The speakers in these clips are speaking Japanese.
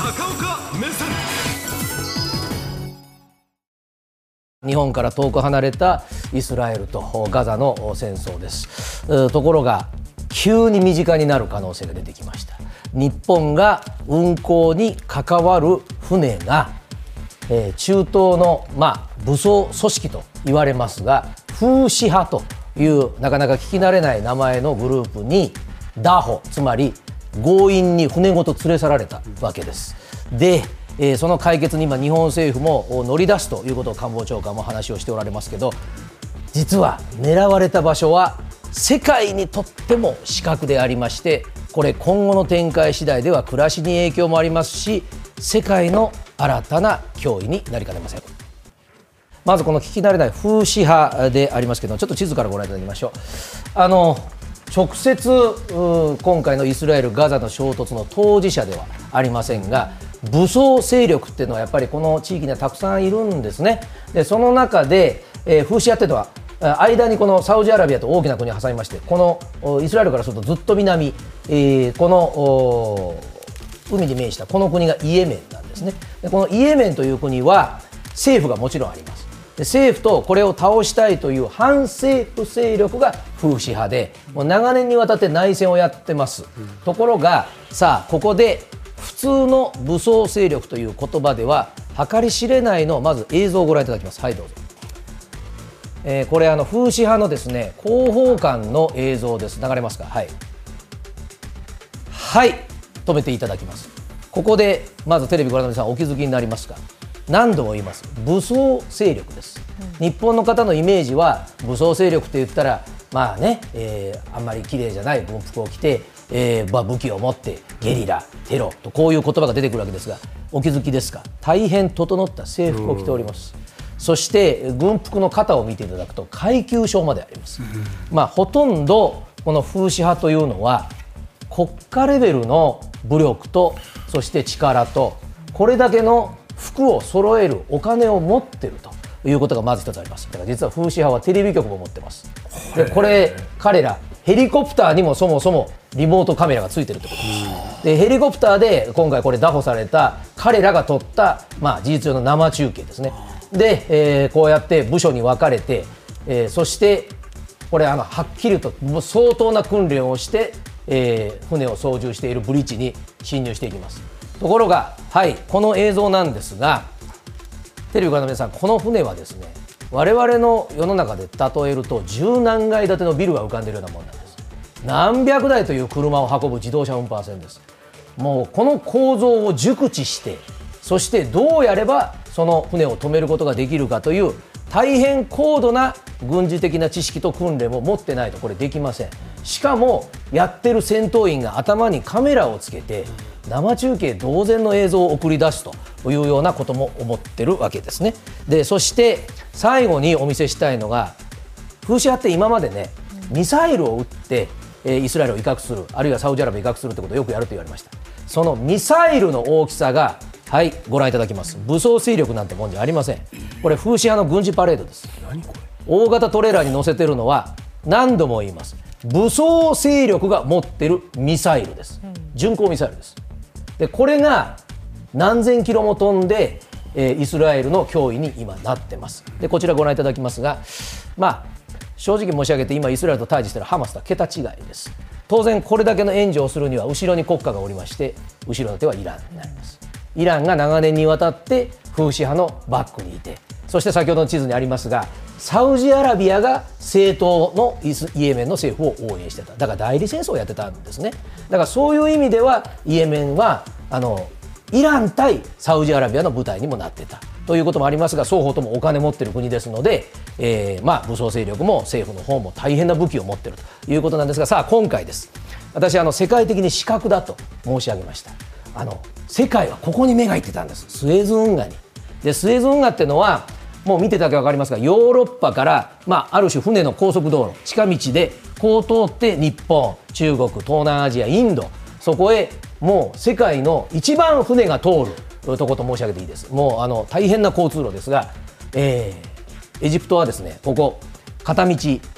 高岡目線。日本から遠く離れたイスラエルとガザの戦争です。ところが急に身近になる可能性が出てきました。日本が運航に関わる船が、えー、中東の、まあ、武装組織と言われますが風刺派というなかなか聞き慣れない名前のグループにダホつまり強引に船ごと連れ去られたわけです。でえー、その解決に今日本政府も乗り出すということを官房長官も話をしておられますけど実は狙われた場所は世界にとっても死角でありましてこれ今後の展開次第では暮らしに影響もありますし世界の新たな脅威になりかねませんまずこの聞き慣れない風刺派でありますけどちょっと地図からご覧いただきましょうあの直接今回のイスラエル・ガザの衝突の当事者ではありませんが武装勢力っていうのはやっぱりこの地域にはたくさんいるんですね。でその中で、えー、風刺派っていうのは間にこのサウジアラビアと大きな国を挟みましてこのイスラエルからするとずっと南、えー、この海に面したこの国がイエメンなんですね。でこのイエメンという国は政府がもちろんあります。政府とこれを倒したいという反政府勢力が風刺派でもう長年にわたって内戦をやってます、うん、ところがさあここで普通の武装勢力という言葉では計り知れないのまず映像をご覧いただきます。はいどうぞ、えー、これあの風刺派のですね広報官の映像です。流れますか？はい。はい止めていただきます。ここでまずテレビご覧の皆さんお気づきになりますか？何度も言います。武装勢力です、うん、日本の方のイメージは武装勢力って言ったらまあね、えー、あんまり綺麗じゃない軍服を着て、えーまあ、武器を持ってゲリラ、テロとこういう言葉が出てくるわけですがお気づきですか？大変整った制服を着ております、そして軍服の肩を見ていただくと階級章まであります、まあ、ほとんどこの風刺派というのは国家レベルの武力とそして力とこれだけの服を揃えるお金を持ってるということがまず一つあります。だから実は風刺派はテレビ局も持ってます。でこれ彼らヘリコプターにもそもそもリモートカメラがついてるってことです。でヘリコプターで今回これ拿捕された彼らが撮った、まあ、事実上の生中継ですね。で、えー、こうやって部署に分かれて、えー、そしてこれあのはっきりと相当な訓練をして、えー、船を操縦しているブリッジに侵入していきますところが、はい、この映像なんですが、テレビご覧の皆さん、この船はですね、我々の世の中で例えると、十何階建てのビルが浮かんでいるようなものなんです。何百台という車を運ぶ自動車運搬船です。もうこの構造を熟知して、そしてどうやればその船を止めることができるかという大変高度な軍事的な知識と訓練を持ってないとこれできませんしかもやってる戦闘員が頭にカメラをつけて生中継同然の映像を送り出すというようなことも思ってるわけですね。でそして最後にお見せしたいのが風刺派って今までねミサイルを撃ってイスラエルを威嚇するあるいはサウジアラビアを威嚇するということをよくやると言われました。そのミサイルの大きさがはいご覧いただきます。武装勢力なんてもんじゃありません。これ風刺派の軍事パレードです。大型トレーラーに乗せてるのは何度も言います。武装勢力が持ってるミサイルです。巡航ミサイルですでこれが何千キロも飛んで、え、イスラエルの脅威に今なってます。でこちらご覧いただきますがまあ正直申し上げて今イスラエルと対峙しているハマスとは桁違いです。当然これだけの援助をするには後ろに国家がおりまして後ろの手はイランになります。イランが長年にわたって風刺派のバックにいてそして先ほどの地図にありますがサウジアラビアが政党のイエメンの政府を応援してた。だから代理戦争をやってたんですね。だからそういう意味ではイエメンはあのイラン対サウジアラビアの舞台にもなってた。ということもありますが双方ともお金持ってる国ですので、えー、まあ武装勢力も政府の方も大変な武器を持ってるということなんですがさあ今回です。私あの世界的に死角だと申し上げました。あの世界はここに目がいってたんです。スエズ運河に。でスエズ運河っていうのはもう見てただけ分かりますがヨーロッパから、まあ、ある種船の高速道路近道でこう通って日本中国東南アジアインドそこへもう世界の一番船が通るとこと申し上げていいです。もうあの大変な交通路ですが、えー、エジプトはですねここ片道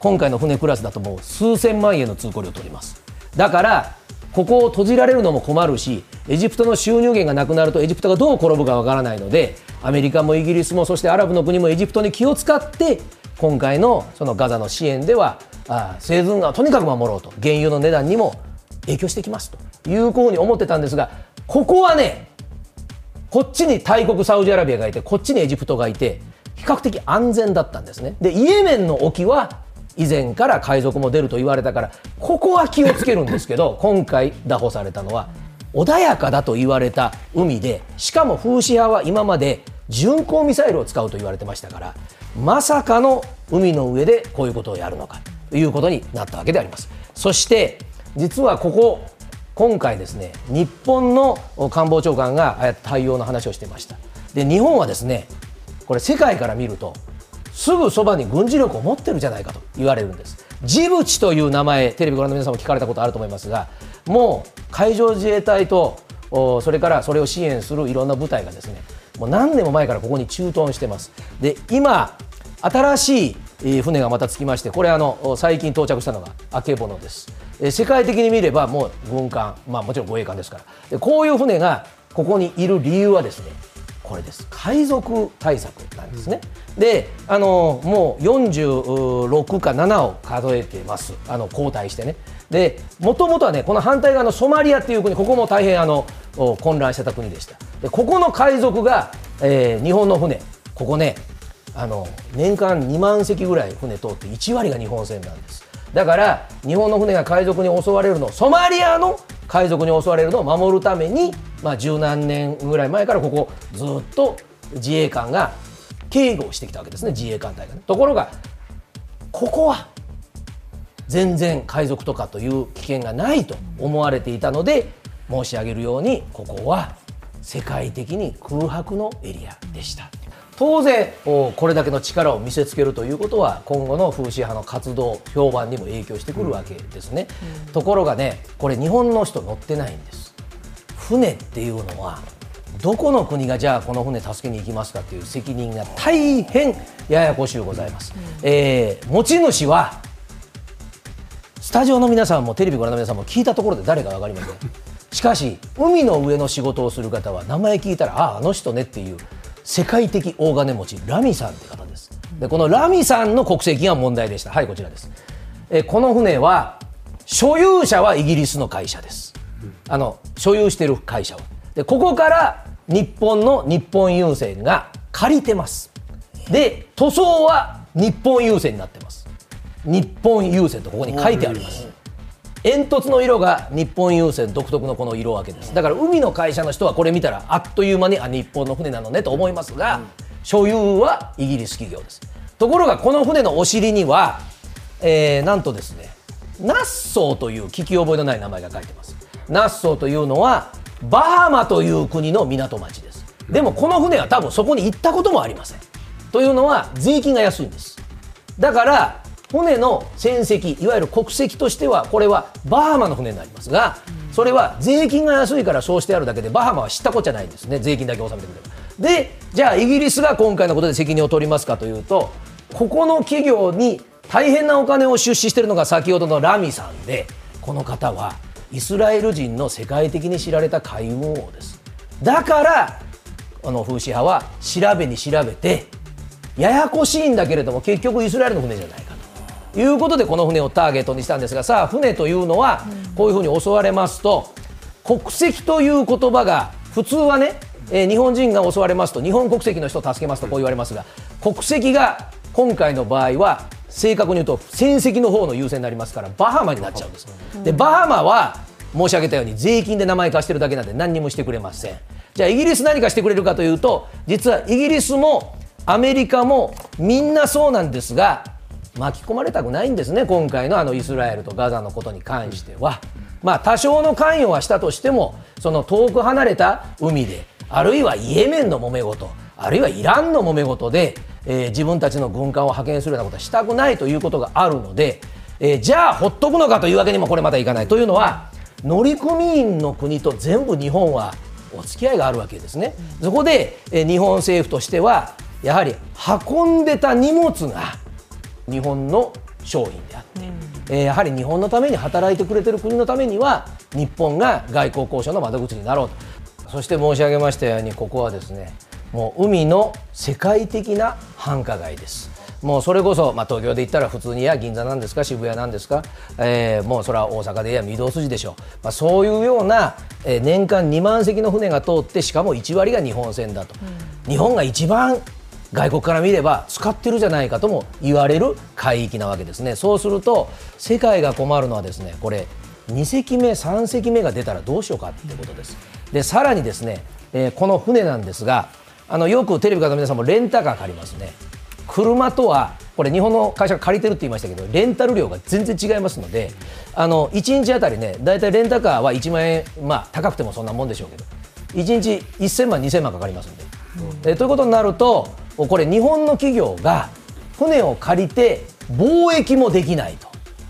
今回の船クラスだともう数千万円の通行料を取ります。だからここを閉じられるのも困るしエジプトの収入源がなくなるとエジプトがどう転ぶかわからないのでアメリカもイギリスもそしてアラブの国もエジプトに気を使って今回のそのガザの支援ではあ生存がとにかく守ろうと原油の値段にも影響してきますというふうに思ってたんですがここはねこっちに大国サウジアラビアがいてこっちにエジプトがいて比較的安全だったんですね。でイエメンの沖は以前から海賊も出ると言われたからここは気をつけるんですけど 今回拿捕されたのは穏やかだと言われた海でしかもフーシ派は今まで巡航ミサイルを使うと言われてましたからまさかの海の上でこういうことをやるのかということになったわけであります。そして実はここ今回ですね日本の官房長官がああやって対応の話をしてました。で日本はですねこれ世界から見るとすぐそばに軍事力を持ってるじゃないかと言われるんです。ジブチという名前テレビご覧の皆さんも聞かれたことあると思いますがもう海上自衛隊とそれからそれを支援するいろんな部隊がですねもう何年も前からここに駐屯してます。で今新しい船がまた着きましてこれあの最近到着したのがあけぼのです。世界的に見ればもう軍艦、まあ、もちろん護衛艦ですから。でこういう船がここにいる理由はですねこれです。海賊対策なんですね、うん、であのもう46か7を数えてます。あの交代してね。でもともとはねこの反対側のソマリアっていう国ここも大変あの混乱してた国でした。でここの海賊が、えー、日本の船。ここねあの年間2万隻ぐらい船通って1割が日本船なんです。だから日本の船が海賊に襲われるのソマリアの海賊に襲われるのを守るために、まあ、十何年ぐらい前からここずっと自衛官が警護をしてきたわけですね。自衛艦隊が、ね、ところがここは全然海賊とかという危険がないと思われていたので申し上げるようにここは世界的に空白のエリアでした。当然これだけの力を見せつけるということは今後の風刺派の活動評判にも影響してくるわけですね、うん、ところがねこれ日本の人乗ってないんです。船っていうのはどこの国がじゃあこの船助けに行きますかという責任が大変ややこしゅうございます、うん、えー、持ち主はスタジオの皆さんもテレビご覧の皆さんも聞いたところで誰か分かりません。しかし海の上の仕事をする方は名前聞いたらあああの人ねっていう世界的大金持ちラミさんって方です。でこのラミさんの国籍が問題でした。はいこちらです。えこの船は所有者はイギリスの会社です。あの所有している会社は。でここから日本の日本郵船が借りてます。で塗装は日本郵船になってます。日本郵船とここに書いてあります。煙突の色が日本郵船独特のこの色分けです。だから海の会社の人はこれ見たらあっという間にあ日本の船なのねと思いますが所有はイギリス企業です。ところがこの船のお尻には、えー、なんとですねナッソーという聞き覚えのない名前が書いてます。ナッソーというのはバハマという国の港町です。でもこの船は多分そこに行ったこともありません。というのは税金が安いんです。だから船の船籍いわゆる国籍としてはこれはバハマの船になりますがそれは税金が安いからそうしてあるだけでバハマは知ったことじゃないんですね。税金だけ納めてくれば。でじゃあイギリスが今回のことで責任を取りますかというとここの企業に大変なお金を出資しているのが先ほどのラミさんでこの方はイスラエル人の世界的に知られた海運王です。だからあの風刺派は調べに調べてややこしいんだけれども結局イスラエルの船じゃないかいうことでこの船をターゲットにしたんですがさあ船というのはこういうふうに襲われますと国籍という言葉が普通はね、えー、日本人が襲われますと日本国籍の人を助けますとこう言われますが国籍が今回の場合は正確に言うと戦績の方の優先になりますからバハマになっちゃうんです。でバハマは申し上げたように税金で名前貸してるだけなんで何にもしてくれません。じゃあイギリス何かしてくれるかというと実はイギリスもアメリカもみんなそうなんですが巻き込まれたくないんですね、今回のあのイスラエルとガザのことに関しては。まあ、多少の関与はしたとしても、その遠く離れた海で、あるいはイエメンの揉め事、あるいはイランの揉め事で、えー、自分たちの軍艦を派遣するようなことはしたくないということがあるので、えー、じゃあ、ほっとくのかというわけにもこれまたいかない。というのは、乗組員の国と全部日本はお付き合いがあるわけですね。そこで、えー、日本政府としては、やはり運んでた荷物が日本の商品であって、うん、えー、やはり日本のために働いてくれてる国のためには日本が外交交渉の窓口になろうとそして申し上げましたようにここはですねもう海の世界的な繁華街です。もうそれこそ、まあ、東京で言ったら普通にいや銀座なんですか渋谷なんですか、えー、もうそれは大阪でいや御堂筋でしょう、まあ、そういうような、えー、年間2万隻の船が通ってしかも1割が日本船だと、うん、日本が一番外国から見れば使ってるじゃないかとも言われる海域なわけですね。そうすると世界が困るのはですねこれ2隻目3隻目が出たらどうしようかってことです。でさらにですね、えー、この船なんですがあのよくテレビからの皆さんもレンタカー借りますね。車とはこれ日本の会社が借りてるって言いましたけどレンタル料が全然違いますのであの1日あたりね大体レンタカーは1万円まあ高くてもそんなもんでしょうけど1日1000万2000万かかりますんで、うん、えということになるとこれ日本の企業が船を借りて貿易もできない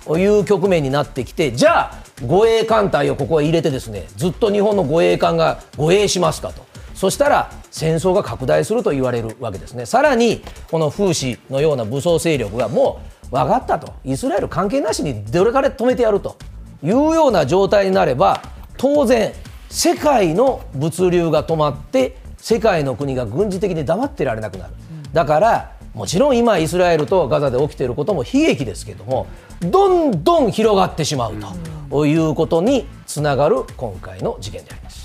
という局面になってきてじゃあ護衛艦隊をここへ入れてですねずっと日本の護衛艦が護衛しますかと。そしたら戦争が拡大すると言われるわけですね。さらにこの風刺のような武装勢力がもう分かったと。イスラエル関係なしにどれかで止めてやるというような状態になれば当然世界の物流が止まって世界の国が軍事的に黙ってられなくなる。だからもちろん今イスラエルとガザで起きていることも悲劇ですけれどもどんどん広がってしまうということにつながる今回の事件であります。